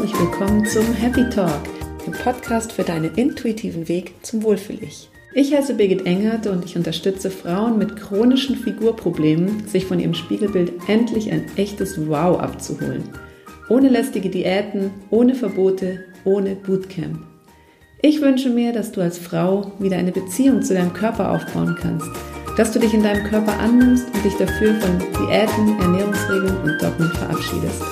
herzlich willkommen zum Happy Talk, dem Podcast für deinen intuitiven Weg zum Wohlfühl-Ich. Ich heiße Birgit Engert und ich unterstütze Frauen mit chronischen Figurproblemen, sich von ihrem Spiegelbild endlich ein echtes Wow abzuholen. Ohne lästige Diäten, ohne Verbote, ohne Bootcamp. Ich wünsche mir, dass du als Frau wieder eine Beziehung zu deinem Körper aufbauen kannst, dass du dich in deinem Körper annimmst und dich dafür von Diäten, Ernährungsregeln und Dogmen verabschiedest.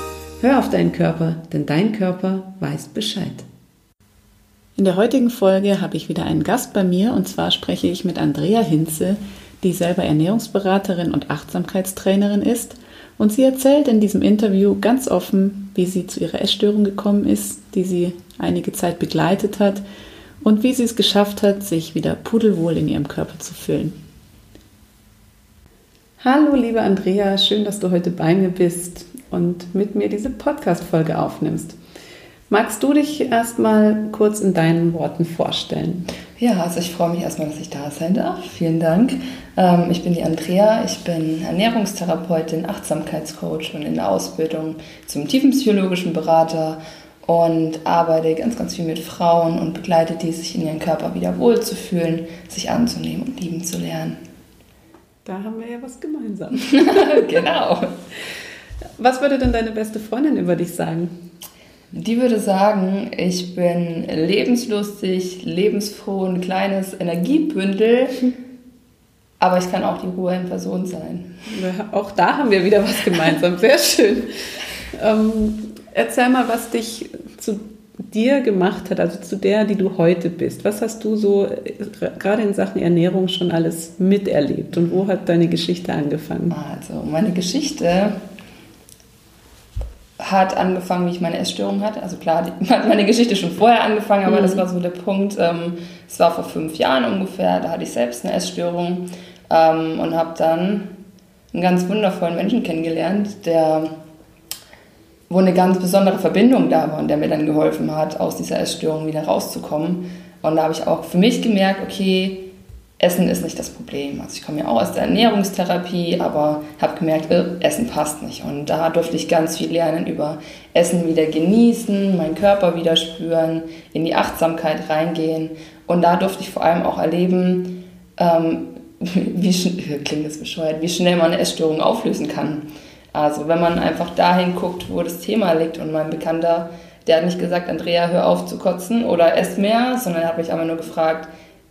Hör auf deinen Körper, denn dein Körper weiß Bescheid. In der heutigen Folge habe ich wieder einen Gast bei mir und zwar spreche ich mit Andrea Hinze, die selber Ernährungsberaterin und Achtsamkeitstrainerin ist. Und sie erzählt in diesem Interview ganz offen, wie sie zu ihrer Essstörung gekommen ist, die sie einige Zeit begleitet hat und wie sie es geschafft hat, sich wieder pudelwohl in ihrem Körper zu fühlen. Hallo, liebe Andrea, schön, dass du heute bei mir bist und mit mir diese Podcast-Folge aufnimmst. Magst du dich erstmal kurz in deinen Worten vorstellen? Ja, also ich freue mich erstmal, dass ich da sein darf. Vielen Dank. Ähm, ich bin die Andrea, ich bin Ernährungstherapeutin, Achtsamkeitscoach und in der Ausbildung zum tiefenpsychologischen Berater und arbeite ganz, ganz viel mit Frauen und begleite die, sich in ihren Körper wieder wohlzufühlen, sich anzunehmen und lieben zu lernen. Da haben wir ja was gemeinsam. genau. Was würde denn deine beste Freundin über dich sagen? Die würde sagen, ich bin lebenslustig, lebensfroh, ein kleines Energiebündel, aber ich kann auch die Ruhe in Person sein. Auch da haben wir wieder was gemeinsam. Sehr schön. Ähm, erzähl mal, was dich zu dir gemacht hat, also zu der, die du heute bist. Was hast du so äh, gerade in Sachen Ernährung schon alles miterlebt und wo hat deine Geschichte angefangen? Also meine Geschichte hat angefangen, wie ich meine Essstörung hatte. Also klar, die, hat meine Geschichte schon vorher angefangen, aber mhm. das war so der Punkt. Ähm, es war vor fünf Jahren ungefähr, da hatte ich selbst eine Essstörung ähm, und habe dann einen ganz wundervollen Menschen kennengelernt, der wo eine ganz besondere Verbindung da war und der mir dann geholfen hat, aus dieser Essstörung wieder rauszukommen. Und da habe ich auch für mich gemerkt, okay, Essen ist nicht das Problem. Also ich komme ja auch aus der Ernährungstherapie, aber habe gemerkt, äh, Essen passt nicht. Und da durfte ich ganz viel lernen über Essen wieder genießen, meinen Körper wieder spüren, in die Achtsamkeit reingehen. Und da durfte ich vor allem auch erleben, ähm, wie, klingt das bescheuert, wie schnell man eine Essstörung auflösen kann. Also wenn man einfach dahin guckt, wo das Thema liegt und mein Bekannter, der hat nicht gesagt, Andrea, hör auf zu kotzen oder ess mehr, sondern er hat mich einfach nur gefragt,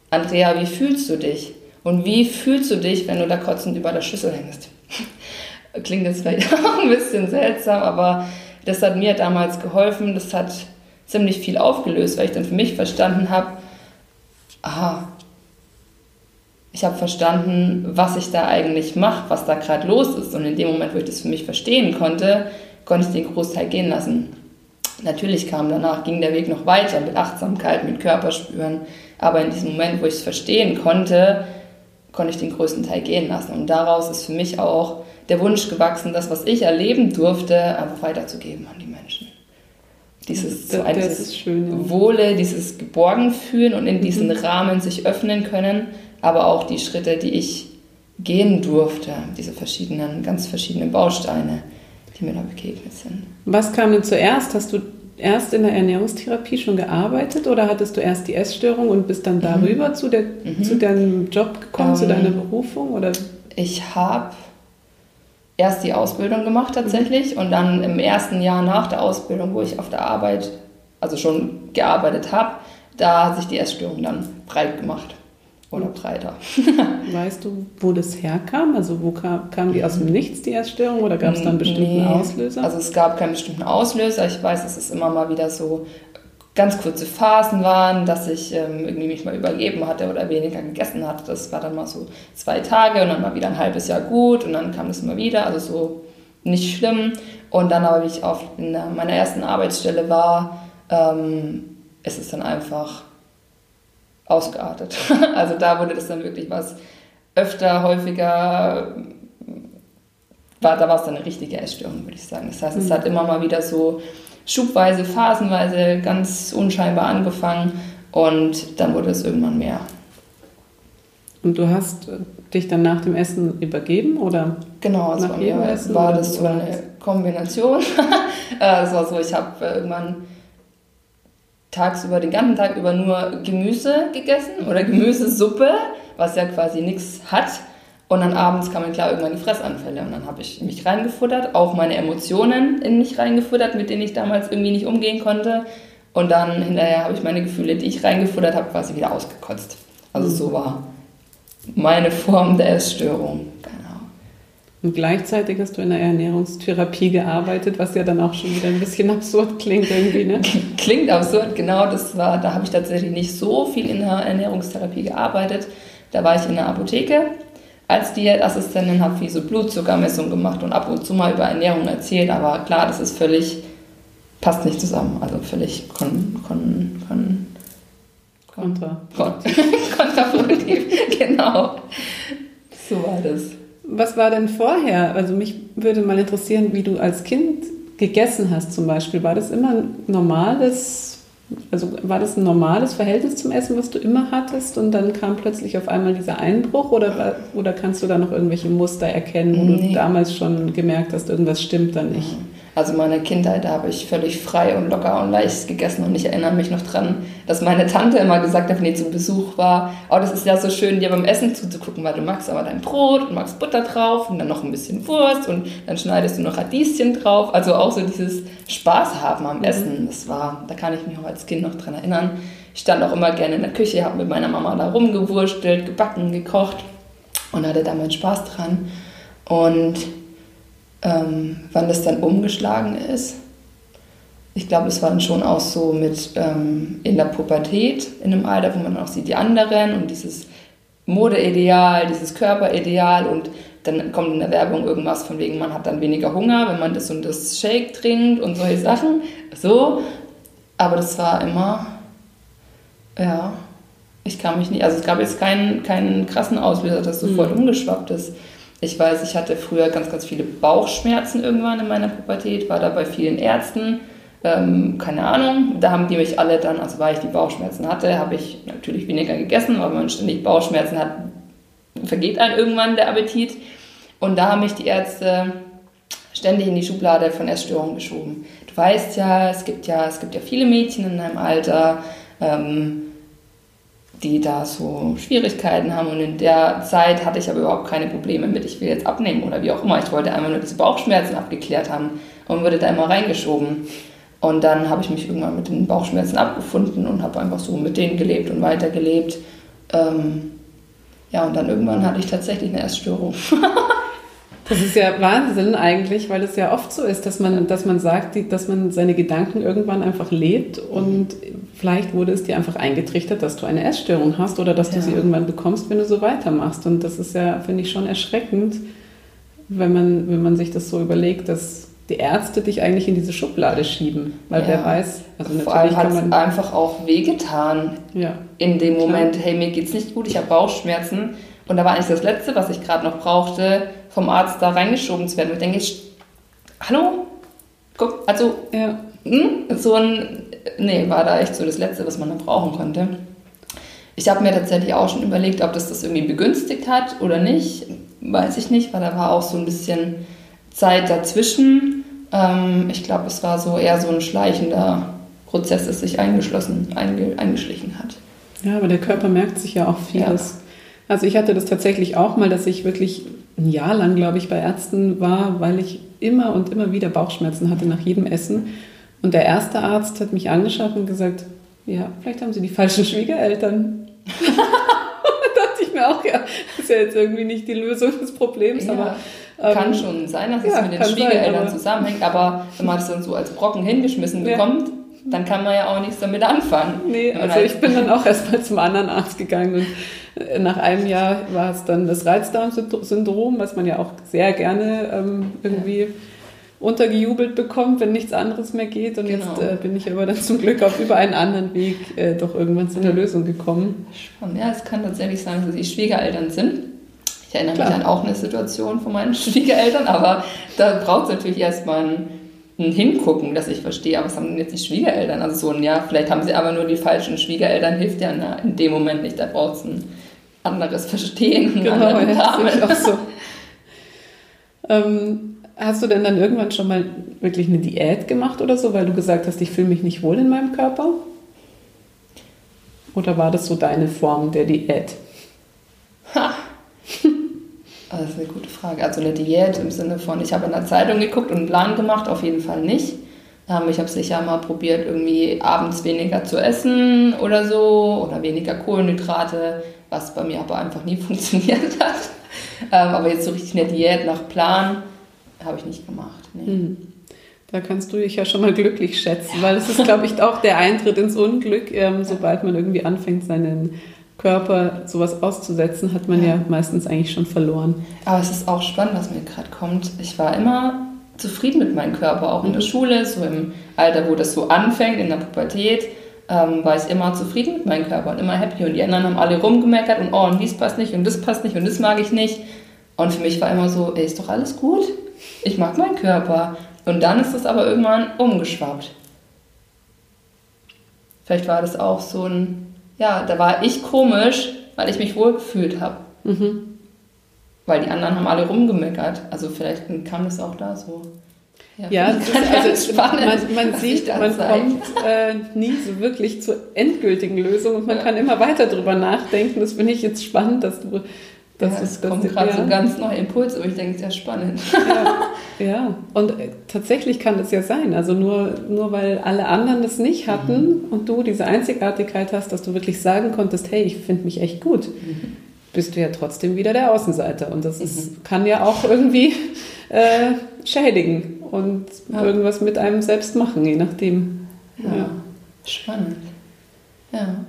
Andrea, wie fühlst du dich? Und wie fühlst du dich, wenn du da kotzend über der Schüssel hängst? Klingt jetzt vielleicht auch ein bisschen seltsam, aber das hat mir damals geholfen. Das hat ziemlich viel aufgelöst, weil ich dann für mich verstanden habe, aha, ich habe verstanden, was ich da eigentlich mache, was da gerade los ist. Und in dem Moment, wo ich das für mich verstehen konnte, konnte ich den Großteil gehen lassen. Natürlich kam danach, ging der Weg noch weiter mit Achtsamkeit, mit Körperspüren, aber in diesem Moment, wo ich es verstehen konnte, konnte ich den größten Teil gehen lassen. Und daraus ist für mich auch der Wunsch gewachsen, das, was ich erleben durfte, einfach weiterzugeben an die Menschen. Dieses, das, so dieses schön, Wohle, dieses Geborgenfühlen und in diesen mhm. Rahmen sich öffnen können, aber auch die Schritte, die ich gehen durfte, diese verschiedenen, ganz verschiedenen Bausteine, die mir da begegnet sind. Was kam denn zuerst? Hast du erst in der Ernährungstherapie schon gearbeitet oder hattest du erst die Essstörung und bist dann darüber mhm. zu, der, mhm. zu deinem Job gekommen, ähm, zu deiner Berufung? Oder? Ich habe erst die Ausbildung gemacht tatsächlich mhm. und dann im ersten Jahr nach der Ausbildung, wo ich auf der Arbeit, also schon gearbeitet habe, da hat sich die Essstörung dann breit gemacht oder breiter. weißt du, wo das herkam? Also wo kam, kam die aus dem Nichts, die Essstörung, oder gab es da einen bestimmten nee. Auslöser? Also es gab keinen bestimmten Auslöser. Ich weiß, dass es immer mal wieder so ganz kurze Phasen waren, dass ich ähm, irgendwie mich mal übergeben hatte oder weniger gegessen hatte. Das war dann mal so zwei Tage und dann mal wieder ein halbes Jahr gut und dann kam das immer wieder. Also so nicht schlimm. Und dann aber, wie ich auf in meiner ersten Arbeitsstelle war, ähm, ist es dann einfach ausgeartet. Also da wurde das dann wirklich was öfter, häufiger, war, da war es dann eine richtige Essstörung, würde ich sagen. Das heißt, es mhm. hat immer mal wieder so schubweise, phasenweise ganz unscheinbar angefangen und dann wurde es irgendwann mehr. Und du hast dich dann nach dem Essen übergeben oder? Genau, also nach bei mir war das so eine Kombination. Äh, es war so, ich habe äh, irgendwann tagsüber, den ganzen Tag über nur Gemüse gegessen oder Gemüsesuppe, was ja quasi nichts hat. Und dann abends kamen klar irgendwann die Fressanfälle und dann habe ich mich reingefuttert, auch meine Emotionen in mich reingefuttert, mit denen ich damals irgendwie nicht umgehen konnte. Und dann hinterher habe ich meine Gefühle, die ich reingefuttert habe, quasi wieder ausgekotzt. Also so war meine Form der Essstörung. Und gleichzeitig hast du in der Ernährungstherapie gearbeitet, was ja dann auch schon wieder ein bisschen absurd klingt irgendwie, ne? Klingt absurd, genau. Das war, da habe ich tatsächlich nicht so viel in der Ernährungstherapie gearbeitet. Da war ich in der Apotheke als Diätassistentin, habe viel so Blutzuckermessung gemacht und ab und zu mal über Ernährung erzählt. Aber klar, das ist völlig passt nicht zusammen. Also völlig kon, kon, kon, Kontra. kontraproduktiv, genau. So war das. Was war denn vorher? Also mich würde mal interessieren, wie du als Kind gegessen hast zum Beispiel. War das immer ein normales, also war das ein normales Verhältnis zum Essen, was du immer hattest und dann kam plötzlich auf einmal dieser Einbruch oder, oder kannst du da noch irgendwelche Muster erkennen, wo nee. du damals schon gemerkt hast, irgendwas stimmt da nicht? Also meine Kindheit, da habe ich völlig frei und locker und leicht gegessen und ich erinnere mich noch dran, dass meine Tante immer gesagt hat, wenn die zu Besuch war, oh, das ist ja so schön, dir beim Essen zuzugucken, weil du magst aber dein Brot und magst Butter drauf und dann noch ein bisschen Wurst und dann schneidest du noch Radieschen drauf. Also auch so dieses Spaß haben am mhm. Essen, das war, da kann ich mich auch als Kind noch dran erinnern. Ich stand auch immer gerne in der Küche, habe mit meiner Mama da rumgewurstelt, gebacken, gekocht und hatte da meinen Spaß dran. Und ähm, wann das dann umgeschlagen ist. Ich glaube, es war dann schon auch so mit ähm, in der Pubertät, in einem Alter, wo man auch sieht, die anderen und dieses Modeideal, dieses Körperideal und dann kommt in der Werbung irgendwas von wegen, man hat dann weniger Hunger, wenn man das und das Shake trinkt und solche Sachen. So. Aber das war immer, ja, ich kann mich nicht, also es gab jetzt keinen, keinen krassen Auslöser, dass sofort mhm. umgeschwappt ist. Ich weiß, ich hatte früher ganz, ganz viele Bauchschmerzen irgendwann in meiner Pubertät, war da bei vielen Ärzten. Ähm, keine Ahnung, da haben die mich alle dann, also weil ich die Bauchschmerzen hatte, habe ich natürlich weniger gegessen, weil man ständig Bauchschmerzen hat, vergeht einem irgendwann der Appetit. Und da haben mich die Ärzte ständig in die Schublade von Essstörungen geschoben. Du weißt ja, es gibt ja, es gibt ja viele Mädchen in deinem Alter, ähm, die da so Schwierigkeiten haben. Und in der Zeit hatte ich aber überhaupt keine Probleme mit, ich will jetzt abnehmen oder wie auch immer. Ich wollte einfach nur diese Bauchschmerzen abgeklärt haben und wurde da immer reingeschoben. Und dann habe ich mich irgendwann mit den Bauchschmerzen abgefunden und habe einfach so mit denen gelebt und weitergelebt. Ähm, ja, und dann irgendwann hatte ich tatsächlich eine Essstörung. Das ist ja Wahnsinn eigentlich, weil es ja oft so ist, dass man, dass man sagt, dass man seine Gedanken irgendwann einfach lebt und vielleicht wurde es dir einfach eingetrichtert, dass du eine Essstörung hast oder dass ja. du sie irgendwann bekommst, wenn du so weitermachst. Und das ist ja, finde ich, schon erschreckend, wenn man, wenn man sich das so überlegt, dass die Ärzte dich eigentlich in diese Schublade schieben, weil ja. wer weiß, also Vor allem hat es einfach auch wehgetan ja. in dem Moment, Klar. hey, mir geht's nicht gut, ich habe Bauchschmerzen und da war eigentlich das Letzte, was ich gerade noch brauchte, vom Arzt da reingeschoben zu werden. Und ich denke, ich, hallo? Guck, also, ja. hm? so ein, nee, war da echt so das Letzte, was man da brauchen konnte. Ich habe mir tatsächlich auch schon überlegt, ob das das irgendwie begünstigt hat oder nicht. Weiß ich nicht, weil da war auch so ein bisschen Zeit dazwischen. Ähm, ich glaube, es war so eher so ein schleichender Prozess, das sich eingeschlossen, einge, eingeschlichen hat. Ja, aber der Körper merkt sich ja auch vieles. Ja. Also ich hatte das tatsächlich auch mal, dass ich wirklich ein Jahr lang, glaube ich, bei Ärzten war, weil ich immer und immer wieder Bauchschmerzen hatte nach jedem Essen. Und der erste Arzt hat mich angeschaut und gesagt, ja, vielleicht haben Sie die falschen Schwiegereltern. da dachte ich mir auch, ja, das ist ja jetzt irgendwie nicht die Lösung des Problems, ja, aber... Ähm, kann schon sein, dass es ja, mit den Schwiegereltern sein, aber zusammenhängt, aber wenn man das dann so als Brocken hingeschmissen bekommt, dann kann man ja auch nichts damit anfangen. Nee, also ich bin dann auch erstmal zum anderen Arzt gegangen und nach einem Jahr war es dann das Reizdarmsyndrom, was man ja auch sehr gerne ähm, irgendwie ja. untergejubelt bekommt, wenn nichts anderes mehr geht. Und genau. jetzt äh, bin ich aber dann zum Glück auf über einen anderen Weg äh, doch irgendwann zu einer Lösung gekommen. Spannend. Ja, es kann tatsächlich sein, dass sie Schwiegereltern sind. Ich erinnere Klar. mich an auch eine Situation von meinen Schwiegereltern, aber da braucht es natürlich erstmal ein Hingucken, dass ich verstehe, aber was haben denn jetzt die Schwiegereltern? Also so ein ja, vielleicht haben sie aber nur die falschen Schwiegereltern, hilft ja in dem Moment nicht, da braucht es ein anderes Verstehen. Genau, ja, auch so. Ähm, hast du denn dann irgendwann schon mal wirklich eine Diät gemacht oder so, weil du gesagt hast, ich fühle mich nicht wohl in meinem Körper? Oder war das so deine Form der Diät? Ha. Das ist eine gute Frage. Also eine Diät im Sinne von, ich habe in der Zeitung geguckt und einen Plan gemacht, auf jeden Fall nicht. Ähm, ich habe sicher mal probiert, irgendwie abends weniger zu essen oder so oder weniger Kohlenhydrate, was bei mir aber einfach nie funktioniert hat. Ähm, aber jetzt so richtig eine Diät nach Plan habe ich nicht gemacht. Nee. Hm. Da kannst du dich ja schon mal glücklich schätzen, weil es ist, glaube ich, auch der Eintritt ins Unglück. Ähm, sobald man irgendwie anfängt, seinen Körper sowas auszusetzen, hat man ja. ja meistens eigentlich schon verloren. Aber es ist auch spannend, was mir gerade kommt. Ich war immer zufrieden mit meinem Körper, auch in der mhm. Schule, so im Alter, wo das so anfängt, in der Pubertät, ähm, war ich immer zufrieden mit meinem Körper und immer happy. Und die anderen haben alle rumgemeckert und oh, und dies passt nicht und das passt nicht und das mag ich nicht. Und für mich war immer so, ey, ist doch alles gut. Ich mag meinen Körper. Und dann ist es aber irgendwann umgeschwappt. Vielleicht war das auch so ein, ja, da war ich komisch, weil ich mich wohl gefühlt habe. Mhm. Weil die anderen haben alle rumgemeckert. Also vielleicht kam das auch da so. Ja, ja also spannend, man, man sieht, man zeigt. kommt äh, nie so wirklich zur endgültigen Lösung und man ja. kann immer weiter drüber nachdenken. Das finde ich jetzt spannend, dass du das ja, ist, kommt gerade ja. so ganz neue Impulse, aber ich denke, sehr spannend. Ja, ja. und äh, tatsächlich kann das ja sein. Also nur, nur weil alle anderen das nicht hatten mhm. und du diese Einzigartigkeit hast, dass du wirklich sagen konntest, hey, ich finde mich echt gut, mhm. bist du ja trotzdem wieder der Außenseiter. Und das ist, mhm. kann ja auch irgendwie äh, schädigen und ja. irgendwas mit einem selbst machen, je nachdem. Ja, spannend. Ja.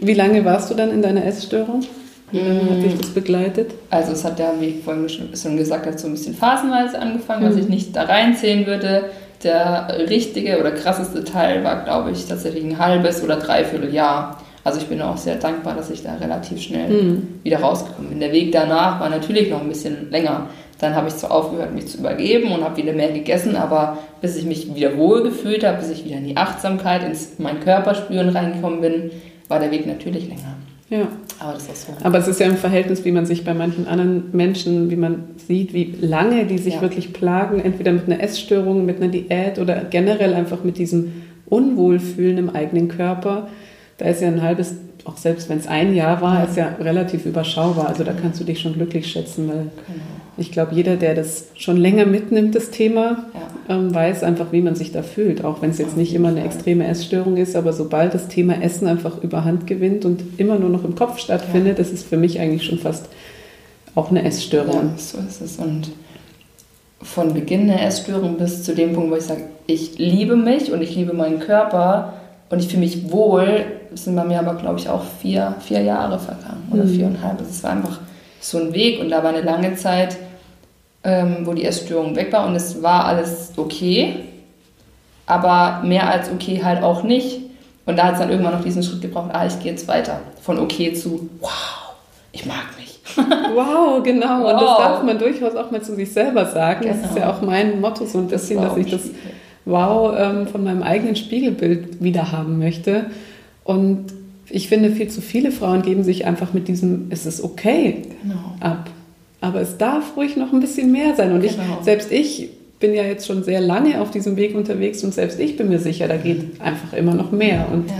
Wie lange warst du dann in deiner Essstörung? Wie lange hat dich das begleitet? Also es hat ja, wie ich vorhin schon gesagt habe, so ein bisschen phasenweise angefangen, mhm. was ich nicht da reinzählen würde. Der richtige oder krasseste Teil war, glaube ich, tatsächlich ein halbes oder dreiviertel Jahr. Also ich bin auch sehr dankbar, dass ich da relativ schnell mhm. wieder rausgekommen bin. Der Weg danach war natürlich noch ein bisschen länger. Dann habe ich zwar aufgehört, mich zu übergeben und habe wieder mehr gegessen, aber bis ich mich wieder wohl gefühlt habe, bis ich wieder in die Achtsamkeit, ins mein Körperspüren reingekommen bin, war der Weg natürlich länger. Ja. Aber das ist so. Aber es ist ja im Verhältnis, wie man sich bei manchen anderen Menschen, wie man sieht, wie lange die sich ja. wirklich plagen, entweder mit einer Essstörung, mit einer Diät oder generell einfach mit diesem Unwohlfühlen im eigenen Körper. Da ist ja ein halbes, auch selbst wenn es ein Jahr war, ist ja relativ überschaubar. Also da kannst du dich schon glücklich schätzen, weil genau. ich glaube, jeder, der das schon länger mitnimmt, das Thema, ja ähm, weiß einfach, wie man sich da fühlt, auch wenn es jetzt nicht immer eine extreme Essstörung ist, aber sobald das Thema Essen einfach überhand gewinnt und immer nur noch im Kopf stattfindet, ja. das ist für mich eigentlich schon fast auch eine Essstörung. Ja, so ist es. Und von Beginn der Essstörung bis zu dem Punkt, wo ich sage, ich liebe mich und ich liebe meinen Körper und ich fühle mich wohl, sind bei mir aber, glaube ich, auch vier, vier Jahre vergangen oder mhm. viereinhalb. Es war einfach so ein Weg und da war eine lange Zeit, ähm, wo die Essstörung weg war und es war alles okay, aber mehr als okay halt auch nicht. Und da hat es dann irgendwann noch diesen Schritt gebraucht, ah, ich gehe jetzt weiter. Von okay zu, wow, ich mag mich. wow, genau. Wow. Und das darf man durchaus auch mal zu sich selber sagen. Genau. Das ist ja genau. auch mein Motto so ein bisschen, das dass ich das Wow ähm, von meinem eigenen Spiegelbild wieder haben möchte. Und ich finde, viel zu viele Frauen geben sich einfach mit diesem, es ist okay genau. ab. Aber es darf ruhig noch ein bisschen mehr sein. Und genau. ich, selbst ich bin ja jetzt schon sehr lange auf diesem Weg unterwegs und selbst ich bin mir sicher, da geht einfach immer noch mehr. Und ja.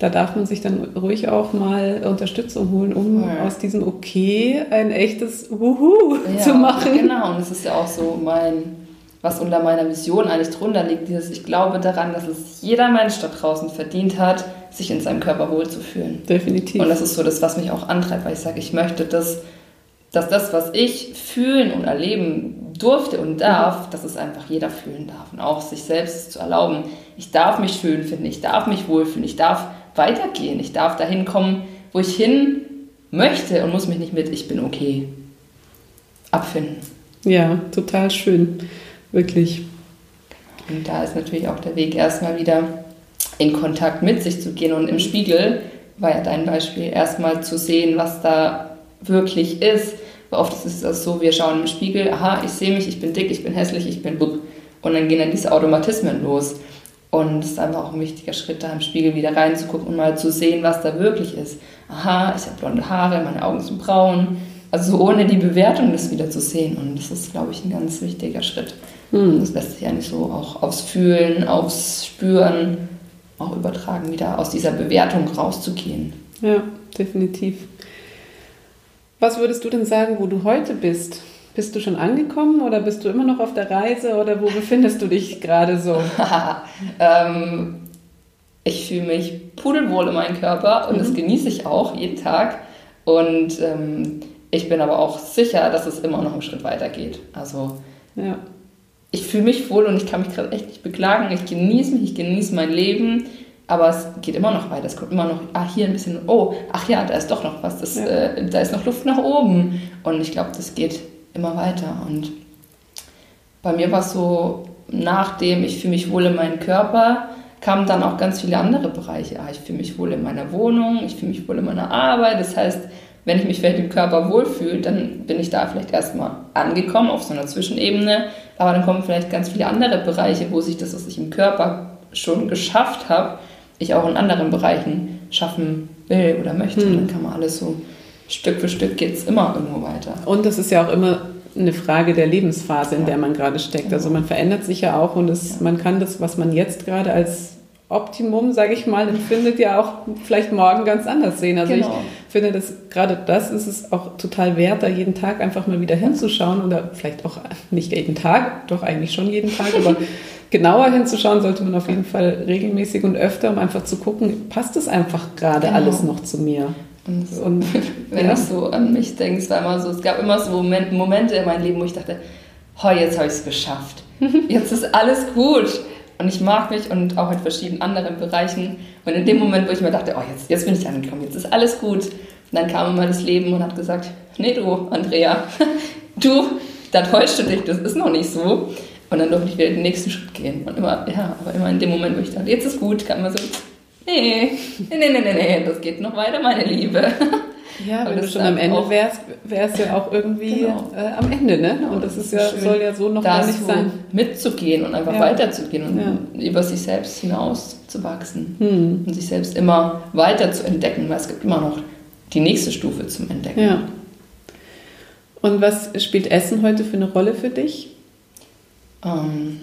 da darf man sich dann ruhig auch mal Unterstützung holen, um ja. aus diesem Okay ein echtes Wuhu ja, zu machen. Genau, und es ist ja auch so mein, was unter meiner Vision eigentlich drunter liegt, dieses, ich glaube daran, dass es jeder Mensch da draußen verdient hat, sich in seinem Körper wohlzufühlen. Definitiv. Und das ist so das, was mich auch antreibt, weil ich sage, ich möchte das dass das, was ich fühlen und erleben durfte und darf, mhm. dass es einfach jeder fühlen darf und auch sich selbst zu erlauben. Ich darf mich schön finden, ich darf mich wohlfühlen, ich darf weitergehen, ich darf dahin kommen, wo ich hin möchte und muss mich nicht mit ich bin okay abfinden. Ja, total schön, wirklich. Und da ist natürlich auch der Weg erstmal wieder in Kontakt mit sich zu gehen und im Spiegel war ja dein Beispiel erstmal zu sehen, was da wirklich ist Oft ist es so, wir schauen im Spiegel, aha, ich sehe mich, ich bin dick, ich bin hässlich, ich bin buck. Und dann gehen dann diese Automatismen los. Und es ist einfach auch ein wichtiger Schritt, da im Spiegel wieder reinzugucken und mal zu sehen, was da wirklich ist. Aha, ich habe blonde Haare, meine Augen sind braun, also ohne die Bewertung das wieder zu sehen. Und das ist, glaube ich, ein ganz wichtiger Schritt. Mhm. Das lässt sich eigentlich so auch aufs Fühlen, aufs Spüren auch übertragen, wieder aus dieser Bewertung rauszugehen. Ja, definitiv. Was würdest du denn sagen, wo du heute bist? Bist du schon angekommen oder bist du immer noch auf der Reise oder wo befindest du dich gerade so? ähm, ich fühle mich pudelwohl in meinem Körper und mhm. das genieße ich auch jeden Tag. Und ähm, ich bin aber auch sicher, dass es immer noch einen Schritt weiter geht. Also ja. Ich fühle mich wohl und ich kann mich gerade echt nicht beklagen. Ich genieße mich, ich genieße mein Leben. Aber es geht immer noch weiter. Es kommt immer noch, ah, hier ein bisschen, oh, ach ja, da ist doch noch was. Das, ja. äh, da ist noch Luft nach oben. Und ich glaube, das geht immer weiter. Und bei mir war es so, nachdem ich fühle mich wohl in meinem Körper, kamen dann auch ganz viele andere Bereiche. Ah, ich fühle mich wohl in meiner Wohnung, ich fühle mich wohl in meiner Arbeit. Das heißt, wenn ich mich vielleicht im Körper wohlfühle, dann bin ich da vielleicht erstmal angekommen auf so einer Zwischenebene. Aber dann kommen vielleicht ganz viele andere Bereiche, wo sich das, was ich im Körper schon geschafft habe, ich auch in anderen Bereichen schaffen will oder möchte. Hm. Dann kann man alles so Stück für Stück geht es immer irgendwo weiter. Und das ist ja auch immer eine Frage der Lebensphase, in ja. der man gerade steckt. Also man verändert sich ja auch und es, ja. man kann das, was man jetzt gerade als Optimum, sage ich mal, empfindet, ja auch vielleicht morgen ganz anders sehen. Also genau. ich finde, dass gerade das ist es auch total wert, da jeden Tag einfach mal wieder hinzuschauen oder vielleicht auch nicht jeden Tag, doch eigentlich schon jeden Tag, aber genauer hinzuschauen sollte man auf jeden Fall regelmäßig und öfter, um einfach zu gucken, passt es einfach gerade genau. alles noch zu mir. Und, und wenn ja. ich so an mich denke, es war immer so, es gab immer so Momente in meinem Leben, wo ich dachte, oh, jetzt habe ich es geschafft. Jetzt ist alles gut. Und ich mag mich und auch in verschiedenen anderen Bereichen. Und in dem Moment, wo ich mir dachte, oh, jetzt, jetzt bin ich angekommen, jetzt ist alles gut. Und dann kam immer das Leben und hat gesagt, nee, du, Andrea, du, da täuscht du dich, das ist noch nicht so. Und dann durfte ich wieder den nächsten Schritt gehen. Und immer, ja, aber immer in dem Moment, wo ich dachte, jetzt ist gut, kam immer so, nee, nee, nee, nee, nee, das geht noch weiter, meine Liebe. Ja, wenn du schon am Ende wärst, wärst du ja auch irgendwie genau. äh, am Ende, ne? Genau, und das, ist ja, soll ja so noch gar nicht so sein. Mitzugehen und einfach ja. weiterzugehen und ja. über sich selbst hinaus zu wachsen hm. und sich selbst immer weiter zu entdecken, weil es gibt immer noch die nächste Stufe zum Entdecken. Ja. Und was spielt Essen heute für eine Rolle für dich? Ähm,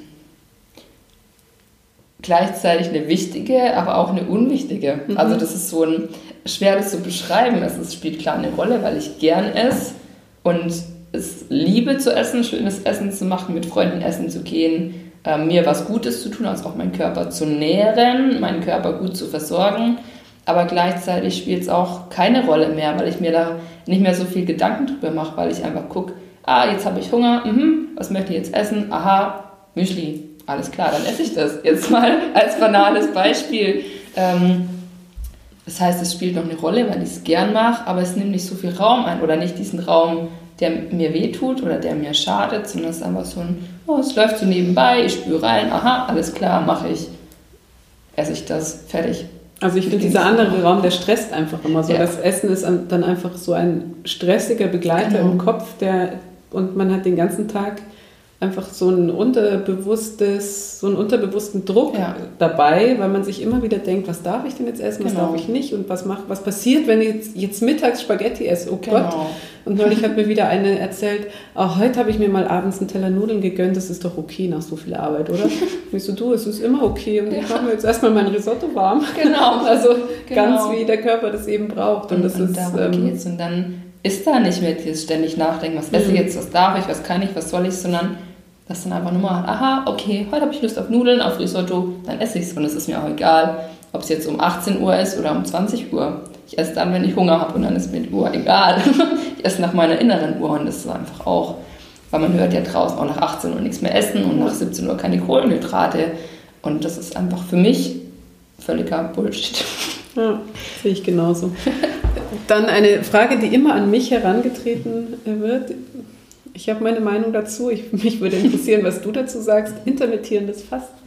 gleichzeitig eine wichtige, aber auch eine unwichtige. Mhm. Also das ist so ein schwer das zu beschreiben. Es, spielt klar eine Rolle, weil ich gern esse und es liebe zu essen, schönes Essen zu machen, mit Freunden essen zu gehen, äh, mir was Gutes zu tun, also auch meinen Körper zu nähren, meinen Körper gut zu versorgen. Aber gleichzeitig spielt es auch keine Rolle mehr, weil ich mir da nicht mehr so viel Gedanken drüber mache, weil ich einfach gucke, ah, jetzt habe ich Hunger, mhm, was möchte ich jetzt essen? Aha, Müsli, alles klar, dann esse ich das. Jetzt mal als banales Beispiel. Ähm, das heißt, es spielt noch eine Rolle, weil ich es gern mache, aber es nimmt nicht so viel Raum ein oder nicht diesen Raum, der mir wehtut oder der mir schadet, sondern es ist einfach so ein, oh, es läuft so nebenbei, ich spüre rein, aha, alles klar, mache ich, esse ich das, fertig. Also ich finde, dieser andere Raum, der stresst einfach immer so. Ja. Das Essen ist dann einfach so ein stressiger Begleiter genau. im Kopf, der und man hat den ganzen Tag einfach so ein unterbewusstes, so einen unterbewussten Druck ja. dabei, weil man sich immer wieder denkt, was darf ich denn jetzt essen, was genau. darf ich nicht und was macht, was passiert, wenn ich jetzt, jetzt mittags Spaghetti esse, oh genau. Gott. Und neulich hat mir wieder eine erzählt, oh, heute habe ich mir mal abends einen Teller Nudeln gegönnt, das ist doch okay nach so viel Arbeit, oder? Und ich so, du, es ist immer okay und ich mache mir jetzt erstmal mein Risotto warm. Genau. also genau. ganz wie der Körper das eben braucht. Und, und das und ist, darum ähm, geht's. Und dann ist da nicht mehr dieses ständig Nachdenken, was esse ich mhm. jetzt, was darf ich, was kann ich, was soll ich, sondern das dann einfach nur mal, aha, okay, heute habe ich Lust auf Nudeln, auf Risotto, dann esse ich es und es ist mir auch egal, ob es jetzt um 18 Uhr ist oder um 20 Uhr. Ich esse dann, wenn ich Hunger habe und dann ist mir die Uhr egal. ich esse nach meiner inneren Uhr und das ist einfach auch, weil man hört ja draußen auch nach 18 Uhr nichts mehr essen und nach 17 Uhr keine Kohlenhydrate und das ist einfach für mich völliger Bullshit. Ja, sehe ich genauso. Dann eine Frage, die immer an mich herangetreten wird. Ich habe meine Meinung dazu. Ich, mich würde interessieren, was du dazu sagst. Intermittierendes Fasten.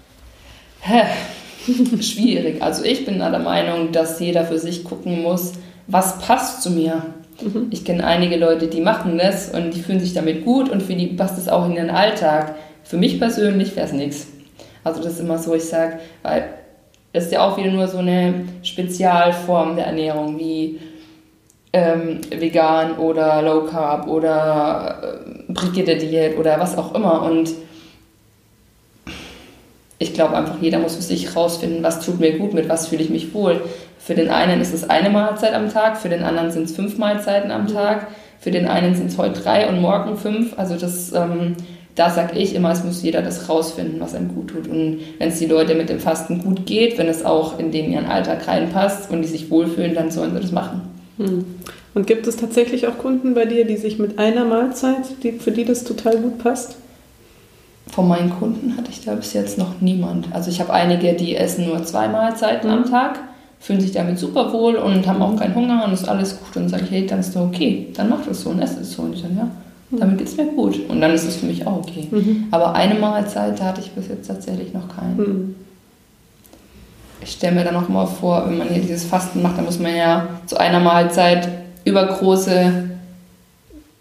Schwierig. Also ich bin der Meinung, dass jeder für sich gucken muss, was passt zu mir. Mhm. Ich kenne einige Leute, die machen das und die fühlen sich damit gut und für die passt es auch in den Alltag. Für mich persönlich wäre es nichts. Also das ist immer so, ich sage, weil es ist ja auch wieder nur so eine Spezialform der Ernährung, wie ähm, vegan oder Low Carb oder äh, Brigitte Diät oder was auch immer. Und ich glaube einfach, jeder muss für sich rausfinden, was tut mir gut, mit was fühle ich mich wohl. Für den einen ist es eine Mahlzeit am Tag, für den anderen sind es fünf Mahlzeiten am Tag, für den einen sind es heute drei und morgen fünf. Also das, ähm, da sage ich immer, es muss jeder das rausfinden, was einem gut tut. Und wenn es die Leute mit dem Fasten gut geht, wenn es auch in den ihren Alltag reinpasst und die sich wohlfühlen, dann sollen sie das machen. Hm. Und gibt es tatsächlich auch Kunden bei dir, die sich mit einer Mahlzeit, die, für die das total gut passt? Von meinen Kunden hatte ich da bis jetzt noch niemand. Also ich habe einige, die essen nur zwei Mahlzeiten am Tag, fühlen sich damit super wohl und haben auch mhm. keinen Hunger und ist alles gut. Und sage ich, hey, dann ist doch okay, dann mach das so und ess es so. Und ich dann, ja, damit geht es mir gut. Und dann ist es für mich auch okay. Mhm. Aber eine Mahlzeit hatte ich bis jetzt tatsächlich noch keinen. Mhm. Ich stelle mir dann auch mal vor, wenn man hier dieses Fasten macht, dann muss man ja zu einer Mahlzeit übergroße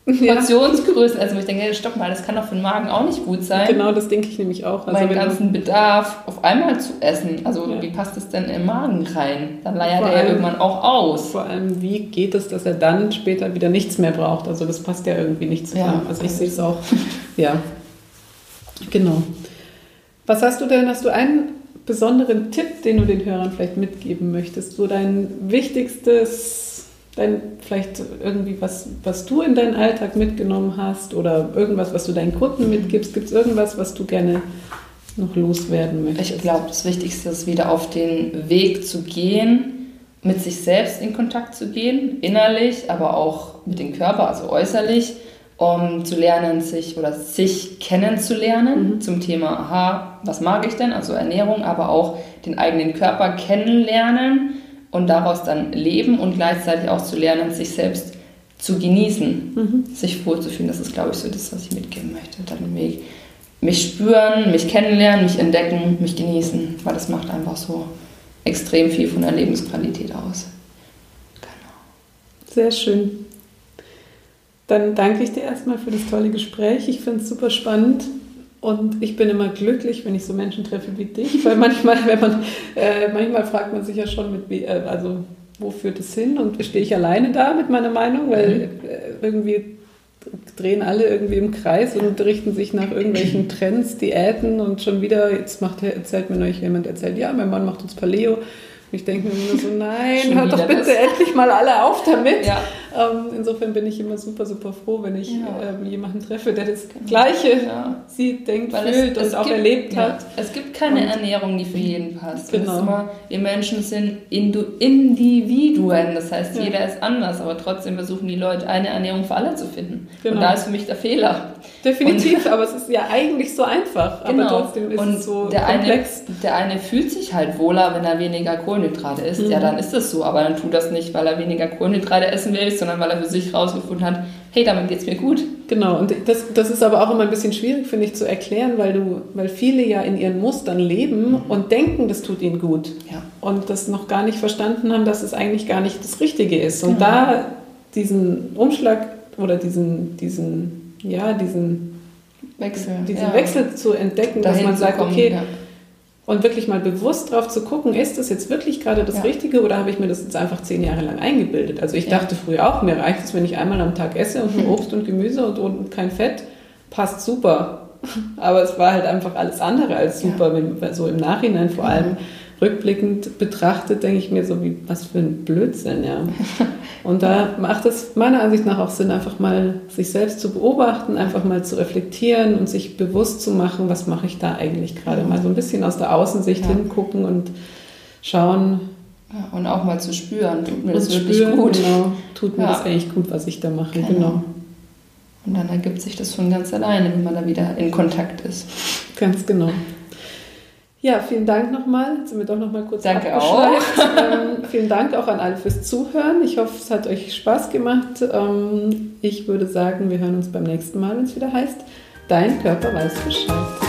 Portionsgrößen. Also ich denke, stopp mal, das kann doch für den Magen auch nicht gut sein. Genau, das denke ich nämlich auch. Also meinen ganzen Bedarf auf einmal zu essen. Also ja. wie passt das denn im Magen rein? Dann leiert vor er ja irgendwann auch aus. Vor allem, wie geht es, dass er dann später wieder nichts mehr braucht? Also das passt ja irgendwie nicht zusammen. Ja. Also ich sehe es auch. ja, genau. Was hast du denn? Hast du einen besonderen Tipp, den du den Hörern vielleicht mitgeben möchtest? So dein wichtigstes dein, vielleicht irgendwie was, was du in deinen Alltag mitgenommen hast oder irgendwas, was du deinen Kunden mitgibst? Gibt es irgendwas, was du gerne noch loswerden möchtest? Ich glaube, das Wichtigste ist wieder auf den Weg zu gehen, mit sich selbst in Kontakt zu gehen, innerlich, aber auch mit dem Körper, also äußerlich, um zu lernen, sich oder sich kennenzulernen mhm. zum Thema, aha, was mag ich denn, also Ernährung, aber auch den eigenen Körper kennenlernen und daraus dann leben und gleichzeitig auch zu lernen, sich selbst zu genießen, mhm. sich wohlzufühlen. Das ist, glaube ich, so das, was ich mitgeben möchte. Dann mich, mich spüren, mich kennenlernen, mich entdecken, mich genießen, weil das macht einfach so extrem viel von der Lebensqualität aus. Genau. Sehr schön. Dann danke ich dir erstmal für das tolle Gespräch. Ich finde es super spannend. Und ich bin immer glücklich, wenn ich so Menschen treffe wie dich, weil manchmal, wenn man, äh, manchmal fragt man sich ja schon, mit, äh, also wo führt es hin? Und stehe ich alleine da mit meiner Meinung, weil mhm. äh, irgendwie drehen alle irgendwie im Kreis und richten sich nach irgendwelchen Trends, Diäten und schon wieder, jetzt macht, erzählt mir neulich jemand, erzählt, ja, mein Mann macht uns Paleo. Ich denke mir nur so, nein, hört doch bitte das. endlich mal alle auf damit. Ja. Ähm, insofern bin ich immer super, super froh, wenn ich ja. ähm, jemanden treffe, der das genau. Gleiche ja. sieht, denkt, Weil fühlt es, es und auch gibt, erlebt hat. Es gibt keine und, Ernährung, die für jeden passt. Genau. Immer, wir Menschen sind Individuen, das heißt, jeder ist anders, aber trotzdem versuchen die Leute, eine Ernährung für alle zu finden. Genau. Und da ist für mich der Fehler. Definitiv, und, aber es ist ja eigentlich so einfach, genau. aber trotzdem ist und es so der komplex. Eine, der eine fühlt sich halt wohler, wenn er weniger Kohlenhydrate isst. Mhm. Ja, dann ist das so, aber dann tut das nicht, weil er weniger Kohlenhydrate essen will, sondern weil er für sich rausgefunden hat, hey, damit geht es mir gut. Genau, und das, das ist aber auch immer ein bisschen schwierig, finde ich, zu erklären, weil, du, weil viele ja in ihren Mustern leben mhm. und denken, das tut ihnen gut. Ja. Und das noch gar nicht verstanden haben, dass es eigentlich gar nicht das Richtige ist. Und genau. da diesen Umschlag oder diesen, diesen, ja, diesen Wechsel, diesen ja. Wechsel zu entdecken, Dahin dass man sagt, kommen, okay, ja und wirklich mal bewusst drauf zu gucken, ist das jetzt wirklich gerade das ja. Richtige oder habe ich mir das jetzt einfach zehn Jahre lang eingebildet? Also ich ja. dachte früher auch, mir reicht es, wenn ich einmal am Tag esse und nur Obst und Gemüse und, und kein Fett, passt super. Aber es war halt einfach alles andere als super, ja. wenn, so im Nachhinein vor allem rückblickend betrachtet, denke ich mir so, wie, was für ein Blödsinn, ja. Und da macht es meiner Ansicht nach auch Sinn, einfach mal sich selbst zu beobachten, einfach mal zu reflektieren und sich bewusst zu machen, was mache ich da eigentlich gerade. Mal so ein bisschen aus der Außensicht ja. hingucken und schauen. Und auch mal zu spüren, tut mir das wirklich spüren, gut. Genau, tut mir ja. das eigentlich gut, was ich da mache, genau. genau. Und dann ergibt sich das von ganz alleine, wenn man da wieder in Kontakt ist. Ganz genau. Ja, vielen Dank nochmal. Jetzt sind wir doch nochmal kurz Danke auch. ähm, vielen Dank auch an alle fürs Zuhören. Ich hoffe, es hat euch Spaß gemacht. Ähm, ich würde sagen, wir hören uns beim nächsten Mal, wenn es wieder heißt, Dein Körper weiß Bescheid.